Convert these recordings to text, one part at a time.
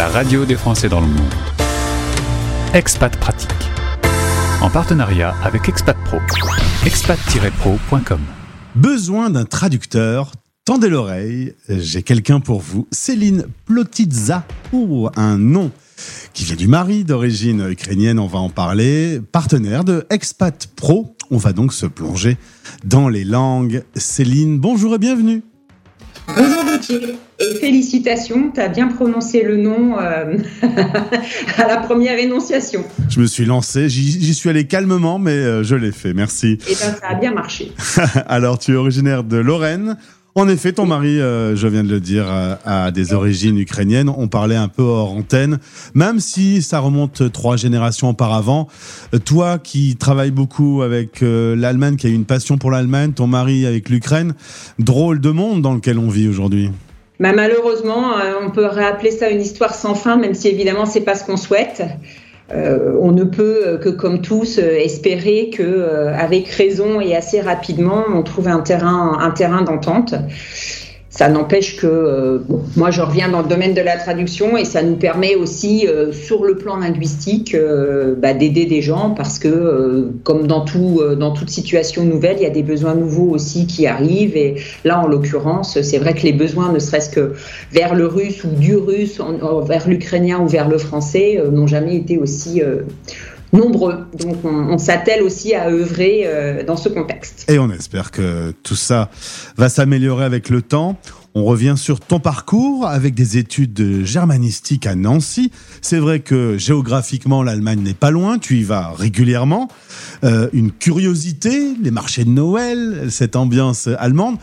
la radio des Français dans le monde. Expat Pratique. En partenariat avec Expat Pro. expat-pro.com. Besoin d'un traducteur? Tendez l'oreille, j'ai quelqu'un pour vous. Céline Plotitza, pour un nom qui vient du mari d'origine ukrainienne, on va en parler. Partenaire de Expat Pro, on va donc se plonger dans les langues. Céline, bonjour et bienvenue. Bonjour Gauthier et félicitations, tu as bien prononcé le nom euh, à la première énonciation. Je me suis lancé, j'y suis allé calmement, mais euh, je l'ai fait, merci. Et eh bien ça a bien marché. Alors tu es originaire de Lorraine, en effet, ton mari, euh, je viens de le dire, euh, a des origines ukrainiennes. On parlait un peu hors antenne, même si ça remonte trois générations auparavant. Euh, toi qui travailles beaucoup avec l'Allemagne, qui a une passion pour l'Allemagne, ton mari avec l'Ukraine, drôle de monde dans lequel on vit aujourd'hui. Bah, malheureusement, on peut rappeler ça une histoire sans fin, même si évidemment c'est pas ce qu'on souhaite. Euh, on ne peut euh, que, comme tous, euh, espérer que, avec raison et assez rapidement, on trouve un terrain d'entente. Ça n'empêche que euh, moi je reviens dans le domaine de la traduction et ça nous permet aussi euh, sur le plan linguistique euh, bah, d'aider des gens parce que comme dans tout dans toute situation nouvelle il y a des besoins nouveaux aussi qui arrivent et là en l'occurrence c'est vrai que les besoins ne serait-ce que vers le russe ou du russe vers l'ukrainien ou vers le français n'ont jamais été aussi nombreux. Donc on, s'attelle aussi à œuvrer euh, dans ce contexte. Et on espère que tout ça va s'améliorer avec le temps. On revient sur ton parcours avec des études germanistiques à Nancy. C'est vrai que géographiquement, l'Allemagne n'est pas loin, tu y vas régulièrement. Euh, une curiosité, les marchés de Noël, cette ambiance allemande.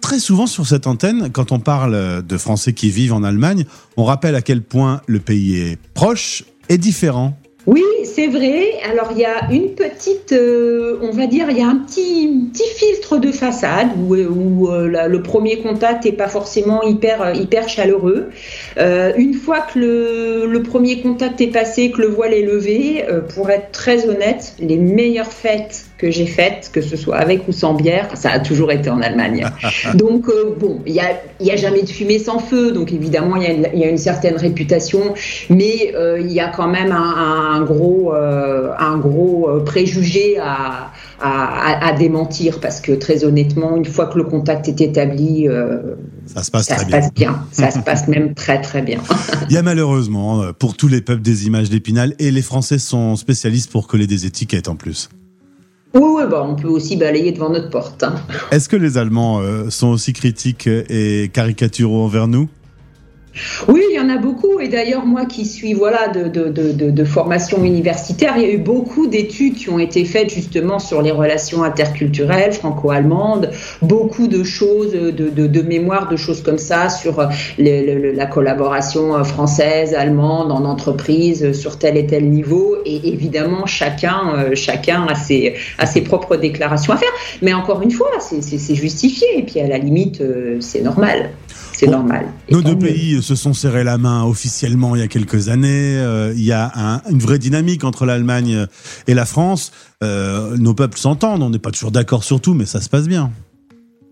Très souvent sur cette antenne, quand on parle de Français qui vivent en Allemagne, on rappelle à quel point le pays est proche et différent oui, c'est vrai. Alors il y a une petite, euh, on va dire, il y a un petit, petit filtre de façade où, où euh, le premier contact n'est pas forcément hyper, hyper chaleureux. Euh, une fois que le, le, premier contact est passé, que le voile est levé, pour être très honnête, les meilleures fêtes que j'ai faites, que ce soit avec ou sans bière, ça a toujours été en Allemagne. donc bon, il n'y a, y a jamais de fumée sans feu, donc évidemment il y, y, a une certaine réputation, mais il y a quand même un un gros, euh, un gros euh, préjugé à, à, démentir parce que très honnêtement, une fois que le contact est établi, euh, ça se passe très bien. bien. Ça se passe même très très bien. Il y a malheureusement pour tous les peuples des images d'épinal et les Français sont spécialistes pour coller des étiquettes en plus. Oui, oui bah, on peut aussi balayer devant notre porte. Hein. Est-ce que les Allemands sont aussi critiques et caricaturaux envers nous? Oui, il y en a beaucoup. Et d'ailleurs, moi qui suis voilà de, formation universitaire, il y a eu beaucoup d'études qui ont été faites justement sur les relations interculturelles franco-allemandes, beaucoup de choses, de, de, mémoire, de choses comme ça sur la collaboration française, allemande en entreprise sur tel et tel niveau. Et évidemment, chacun, euh, chacun a ses, a ses propres déclarations à faire. Mais encore une fois, c'est justifié. Et puis à la limite, euh, c'est normal c'est normal. Nos deux pays se sont serrés la main officiellement il y a quelques années. Euh, il y a une vraie dynamique entre l'Allemagne et la France. Euh, nos peuples s'entendent, on n'est pas toujours d'accord sur tout, mais ça se passe bien.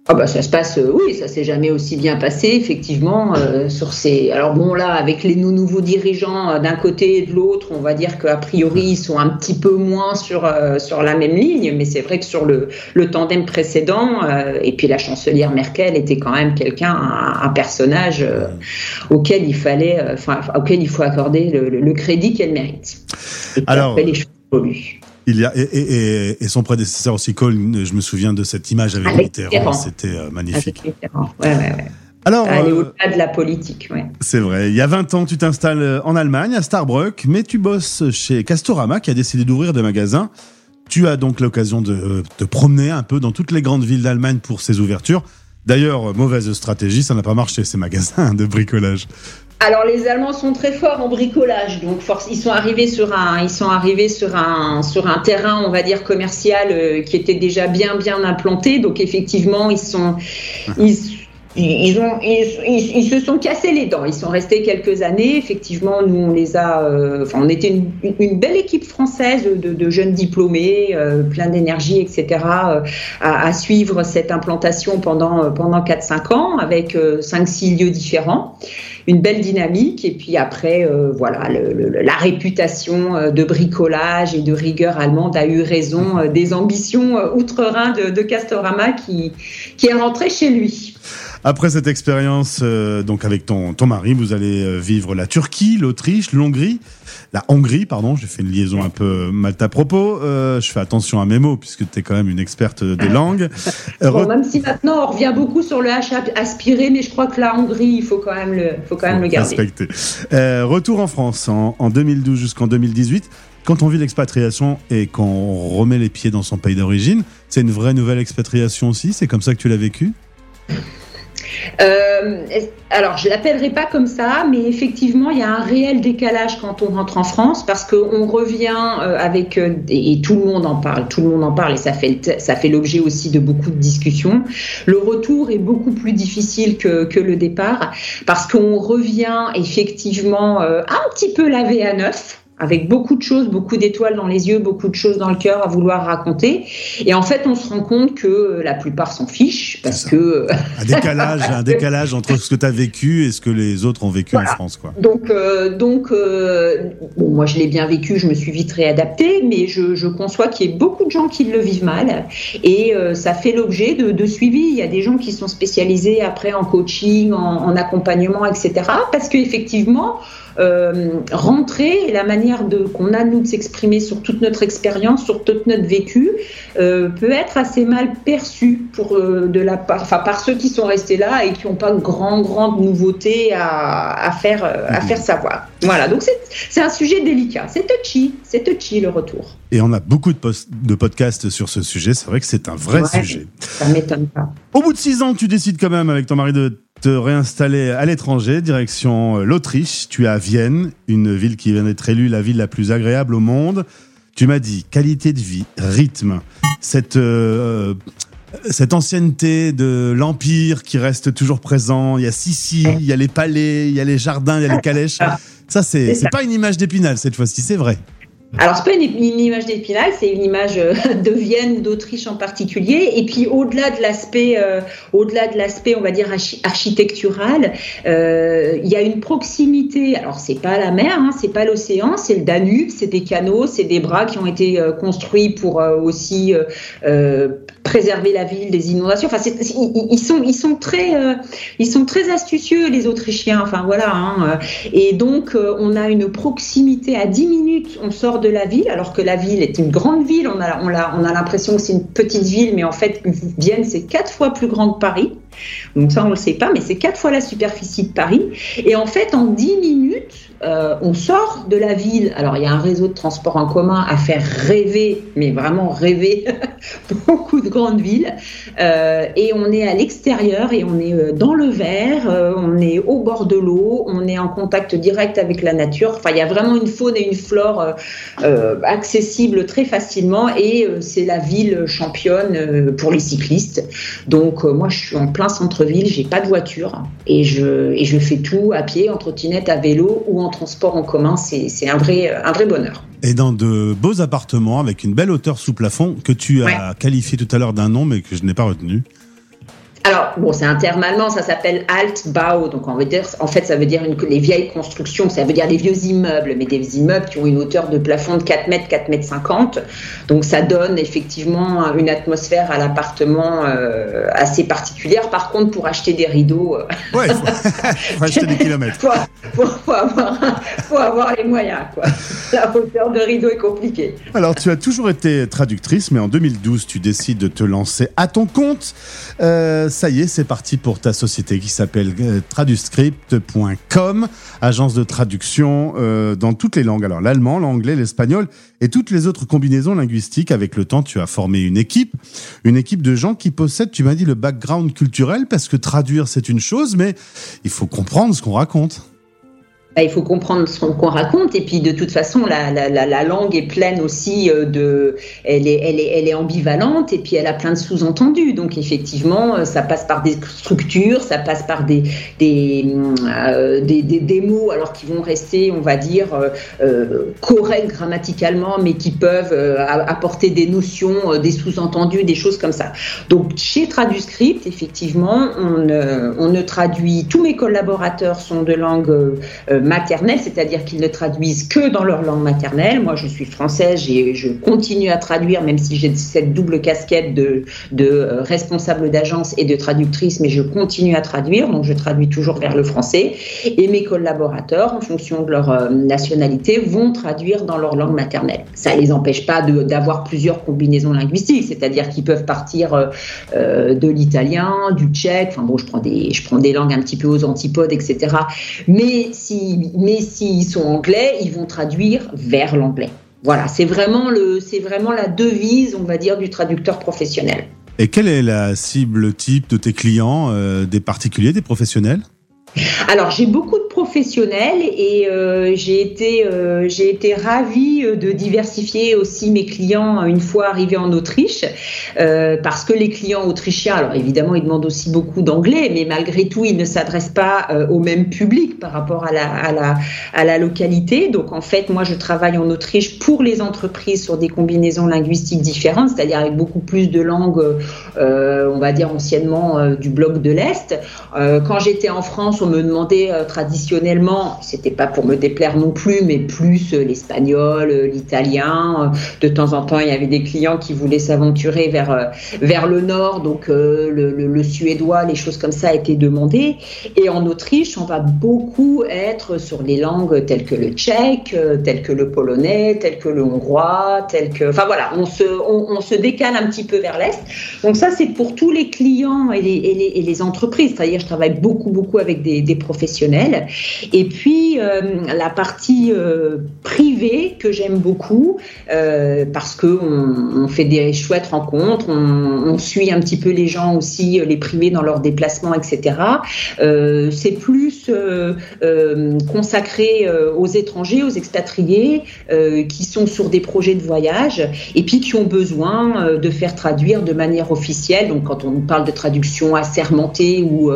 Ah bah ça se passe, euh, oui, ça s'est jamais aussi bien passé, effectivement, euh, sur ces. Alors bon là, avec les nouveaux dirigeants euh, d'un côté et de l'autre, on va dire qu'a priori ils sont un petit peu moins sur sur la même ligne, mais c'est vrai que sur le, le tandem précédent, et puis la chancelière Merkel était quand même quelqu'un, un, personnage auquel il fallait, enfin auquel il faut accorder le, crédit qu'elle mérite. Et Alors. les choses il y a, et, et, son prédécesseur aussi, Kohl, je me souviens de cette image avec, Mitterrand, c'était euh, magnifique. Ouais, ouais, ouais. Alors, Elle est au-delà de la politique. Ouais. C'est vrai. Il y a 20 ans, tu t'installes euh, en Allemagne, à Starbruck, mais tu bosses chez Castorama, qui a décidé d'ouvrir des magasins. Tu as donc l'occasion de euh, te promener un peu dans toutes les grandes villes d'Allemagne pour ces ouvertures. D'ailleurs, mauvaise stratégie, ça n'a pas marché, ces magasins de bricolage. Alors les Allemands sont très forts en bricolage, donc ils sont arrivés sur un, ils sont arrivés sur un, sur un terrain, on va dire commercial, euh, qui était déjà bien bien implanté. Donc effectivement, ils sont, ils, ils, ont, ils, se sont cassés les dents. Ils sont restés quelques années. Effectivement, nous, on les a. Euh, enfin, on était une, belle équipe française de, jeunes diplômés, euh, plein d'énergie, etc., euh, à, suivre cette implantation pendant, pendant 4-5 ans avec 5-6 lieux différents. Une belle dynamique. Et puis après, voilà, la réputation de bricolage et de rigueur allemande a eu raison des ambitions outre-Rhin de, de Castorama qui, qui est rentré chez lui. Après cette expérience, euh, donc avec ton, ton mari, vous allez euh, vivre la Turquie, l'Autriche, l'Hongrie, la Hongrie, pardon, j'ai fait une liaison un peu mal à propos. Euh, je fais attention à mes mots puisque tu es quand même une experte des langues. bon, même si maintenant on revient beaucoup sur le H aspiré, mais je crois que la Hongrie, il faut quand même le, faut quand même le garder. Respecter. retour en France en, en 2012 jusqu'en 2018. Quand on vit l'expatriation et qu'on remet les pieds dans son pays d'origine, c'est une vraie nouvelle expatriation aussi C'est comme ça que tu l'as vécu? Euh, alors, je l'appellerai pas comme ça, mais effectivement, il y a un réel décalage quand on rentre en France parce qu'on revient euh, avec euh, et tout le monde en parle, tout le monde en parle et ça fait ça fait l'objet aussi de beaucoup de discussions. Le retour est beaucoup plus difficile que, que le départ parce qu'on revient effectivement un petit peu lavé à neuf avec beaucoup de choses, beaucoup d'étoiles dans les yeux, beaucoup de choses dans le cœur à vouloir raconter. Et en fait, on se rend compte que la plupart s'en fichent parce que un décalage, un décalage entre ce que tu as vécu et ce que les autres ont vécu en France, quoi. Donc, euh, donc, euh, bon, moi, je l'ai bien vécu, je me suis vite réadaptée, mais je, je conçois qu'il y ait beaucoup de gens qui le vivent mal, et euh, ça fait l'objet de, de, suivi. Il y a des gens qui sont spécialisés après en coaching, en, en accompagnement, etc. Parce qu'effectivement, euh, rentrer et la manière qu'on a nous de s'exprimer sur toute notre expérience, sur tout notre vécu, euh, peut être assez mal perçu pour euh, de la part, enfin par ceux qui sont restés là et qui n'ont pas de grand grande nouveauté à, à faire à mhm. faire savoir. Voilà, donc c'est, un sujet délicat, c'est touchy, c'est touchy le retour. Et on a beaucoup de, de podcasts sur ce sujet. C'est vrai que c'est un vrai sujet. Ça m'étonne pas. Au bout de six ans, tu décides quand même avec ton mari de te réinstaller à l'étranger, direction euh, l'Autriche. Tu es à Vienne, une ville qui vient d'être élue la ville la plus agréable au monde. Tu m'as dit qualité de vie, rythme, cette euh, cette ancienneté de l'empire qui reste toujours présent. Il y a Sissi, il y a les palais, il y a les jardins, il y a les calèches. Ça c'est c'est pas une image d'épinal cette fois-ci, c'est vrai. Alors, c'est pas une, image d'Épinal, c'est une image euh, de Vienne d'Autriche en particulier. Et puis, au-delà de l'aspect, euh, au-delà de l'aspect, on va dire architectural, euh, il y a une proximité. Alors, c'est pas la mer, hein, c'est pas l'océan, c'est le Danube, c'est des canaux, c'est des bras qui ont été construits pour aussi préserver la ville des inondations. Enfin, ils, sont, ils sont très, ils sont très astucieux les Autrichiens. Enfin voilà. Hein. Et donc, on a une proximité à 10 minutes. On sort de la ville, alors que la ville est une grande ville. On a, on a, on a l'impression que c'est une petite ville, mais en fait, Vienne c'est quatre fois plus grand que Paris. Donc ça, on le sait pas, mais c'est quatre fois la superficie de Paris. Et en fait, en 10 minutes, euh, on sort de la ville. Alors, il y a un réseau de transport en commun à faire rêver, mais vraiment rêver, beaucoup de grandes villes. Euh, et on est à l'extérieur et on est euh, dans le vert, on est au bord de l'eau, on est en contact direct avec la nature. Enfin, il y a vraiment une faune et une flore accessibles très facilement et c'est la ville championne pour les cyclistes. Donc, moi, je suis en plein centre-ville, j'ai pas de voiture et je, et je fais tout à pied, en trottinette, à vélo ou en transport en commun, c'est un vrai, un vrai bonheur. Et dans de beaux appartements avec une belle hauteur sous plafond que tu as qualifié tout à l'heure d'un nom mais que je n'ai pas retenu. Alors, bon, c'est un terme allemand, ça s'appelle Altbau. Donc, en fait, ça veut dire une, les vieilles constructions, ça veut dire les vieux immeubles, mais des immeubles qui ont une hauteur de plafond de 4 mètres, 4 mètres 50. Donc, ça donne effectivement une atmosphère à l'appartement euh, assez particulière. Par contre, pour acheter des rideaux. Euh, ouais, il faut, acheter des kilomètres. Il faut, avoir, faut avoir les moyens, quoi. La hauteur de rideau est compliquée. Alors, tu as toujours été traductrice, mais en 2012, tu décides de te lancer à ton compte. Euh, ça y est, c'est parti pour ta société qui s'appelle euh, traduscript.com, agence de traduction euh, dans toutes les langues. Alors l'allemand, l'anglais, l'espagnol et toutes les autres combinaisons linguistiques. Avec le temps, tu as formé une équipe, une équipe de gens qui possèdent, tu m'as dit, le background culturel, parce que traduire, c'est une chose, mais il faut comprendre ce qu'on raconte. Bah, il faut comprendre ce qu'on raconte et puis de toute façon la, la, la, langue est pleine aussi euh, de elle est, elle, est, elle est ambivalente et puis elle a plein de sous-entendus. Donc effectivement euh, ça passe par des structures ça passe par des euh, des, des, des, mots alors qui vont rester on va dire euh, corrects grammaticalement mais qui peuvent apporter des notions des sous-entendus des choses comme ça. Donc chez Traduscript effectivement on, on ne traduit tous mes collaborateurs sont de langue maternelle, c'est-à-dire qu'ils ne traduisent que dans leur langue maternelle. Moi, je suis française et je continue à traduire, même si j'ai cette double casquette de, euh, responsable d'agence et de traductrice, mais je continue à traduire, donc je traduis toujours vers le français. Et mes collaborateurs, en fonction de leur euh, nationalité, vont traduire dans leur langue maternelle. Ça ne les empêche pas d'avoir plusieurs combinaisons linguistiques, c'est-à-dire qu'ils peuvent partir euh, de l'italien, du tchèque, enfin bon, je prends, des, je prends des langues un petit peu aux antipodes, etc. Mais si mais s'ils sont anglais, ils vont traduire vers l'anglais. Voilà, c'est vraiment, le, c'est vraiment la devise, on va dire, du traducteur professionnel. Et quelle est la cible type de tes clients, euh, des particuliers, des professionnels? Alors j'ai beaucoup de professionnels et euh, j'ai été euh, été ravie euh, de diversifier aussi mes clients une fois arrivés en Autriche parce que les clients autrichiens alors évidemment ils demandent aussi beaucoup d'anglais mais malgré tout ils ne s'adressent pas au même public par rapport à la, à la à la localité. Donc en fait moi je travaille en Autriche pour les entreprises sur des combinaisons linguistiques différentes c'est-à-dire avec beaucoup plus de langues on va dire anciennement du bloc de l'Est. Quand j'étais en France on me demandait euh, traditionnellement, c'était pas pour me déplaire non plus, mais plus euh, l'espagnol, euh, l'italien. De temps en temps, il y avait des clients qui voulaient s'aventurer vers, vers le nord, donc le, suédois, les choses comme ça étaient demandées. Et en Autriche, on va beaucoup être sur les langues telles que le tchèque, telles que le polonais, telles que le hongrois, telles que. Enfin voilà, on se, on, se décale un petit peu vers l'est. Donc ça, c'est pour tous les clients et les, entreprises. C'est-à-dire, je travaille beaucoup, beaucoup avec des professionnels. Et puis euh, la partie euh, privée que j'aime beaucoup euh, parce que on, fait des chouettes rencontres, on, suit un petit peu les gens aussi, les privés dans leurs déplacements, etc. C'est plus consacré aux étrangers, aux expatriés qui sont sur des projets de voyage et puis qui ont besoin de faire traduire de manière officielle. Donc quand on parle de traduction assermentée ou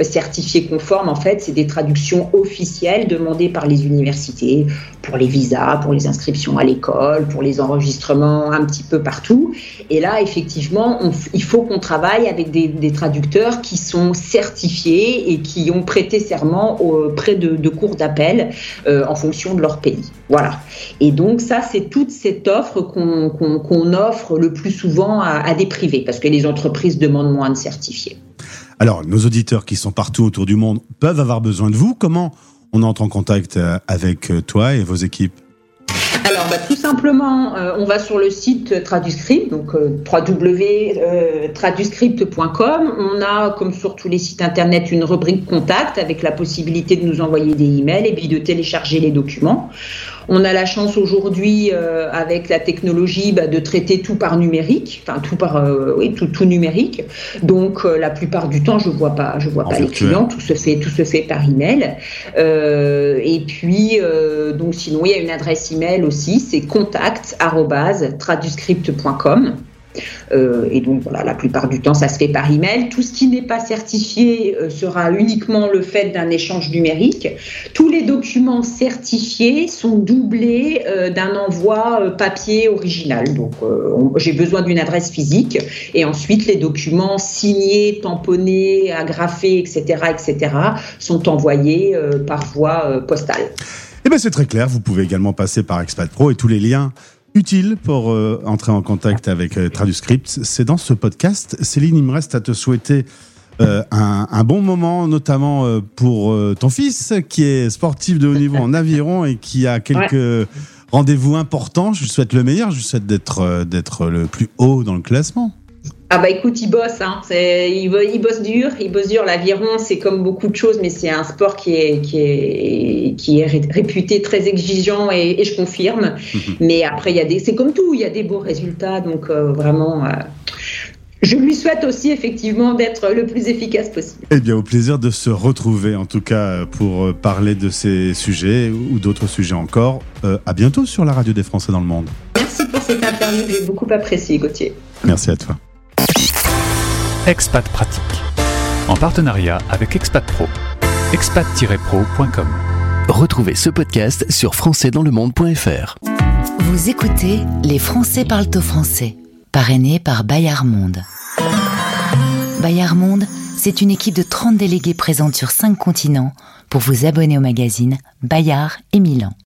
certifiée conforme, en fait, c'est des traductions officielles demandées par les universités pour les visas, pour les inscriptions à l'école, pour les enregistrements un petit peu partout. Et là, effectivement, il faut qu'on travaille avec des, traducteurs qui sont certifiés et qui ont prêté serment auprès de, cours d'appel euh, en fonction de leur pays. Voilà. Et donc ça, c'est toute cette offre qu'on offre le plus souvent à, à des privés, parce que les entreprises demandent moins de certifiés. Alors, nos auditeurs qui sont partout autour du monde peuvent avoir besoin de vous. Comment on entre en contact euh, avec euh, toi et vos équipes? Bah, simplement, euh, on va sur le site Traduscript, donc www.traduscript.com. On a, comme sur tous les sites internet, une rubrique contact avec la possibilité de nous envoyer des emails et puis de télécharger les documents. On a la chance aujourd'hui, euh, avec la technologie, bah, de traiter tout par numérique, enfin tout par, euh, oui, tout, tout, numérique. Donc euh, la plupart du temps, je vois pas, je vois pas les clients. Tout se fait, tout se fait par email. et puis donc sinon, il y a une adresse email aussi, c'est contact@traduscript.com. Euh, et donc voilà, la plupart du temps, ça se fait par email. Tout ce qui n'est pas certifié euh, sera uniquement le fait d'un échange numérique. Tous les documents certifiés sont doublés euh, d'un envoi papier original. Donc j'ai besoin d'une adresse physique et ensuite les documents signés, tamponnés, agrafés, etc., etc., sont envoyés par voie postale. Bien, c'est très clair. Vous pouvez également passer par Expat Pro et tous les liens utile pour euh, entrer en contact avec euh, Traduscript, c'est dans ce podcast. Céline, il me reste à te souhaiter euh, un, bon moment, notamment pour ton fils qui est sportif de haut niveau en aviron et qui a quelques rendez-vous importants. Je lui souhaite le meilleur, je lui souhaite d'être d'être le plus haut dans le classement. Ah bah écoute, il bosse, hein. il, il, bosse dur, il bosse dur. L'aviron, c'est comme beaucoup de choses, mais c'est un sport qui est, qui est, qui est réputé très exigeant et, je confirme. Mais après, il y a des, c'est comme tout, il y a des beaux résultats, donc euh, vraiment. Euh, je lui souhaite aussi effectivement d'être le plus efficace possible. Eh bien, au plaisir de se retrouver, en tout cas, pour parler de ces sujets ou d'autres sujets encore. Euh, à bientôt sur la radio des Français dans le monde. Merci pour cette interview, j'ai beaucoup apprécié, Gauthier. Merci à toi. Expat Pratique, en partenariat avec Expat Pro, expat-pro.com. Retrouvez ce podcast sur françaisdanslemonde.fr. Vous écoutez Les Français parlent au français, parrainé par Bayard Monde. Bayard Monde, c'est une équipe de 30 délégués présentes sur 5 continents pour vous abonner au magazine Bayard et Milan.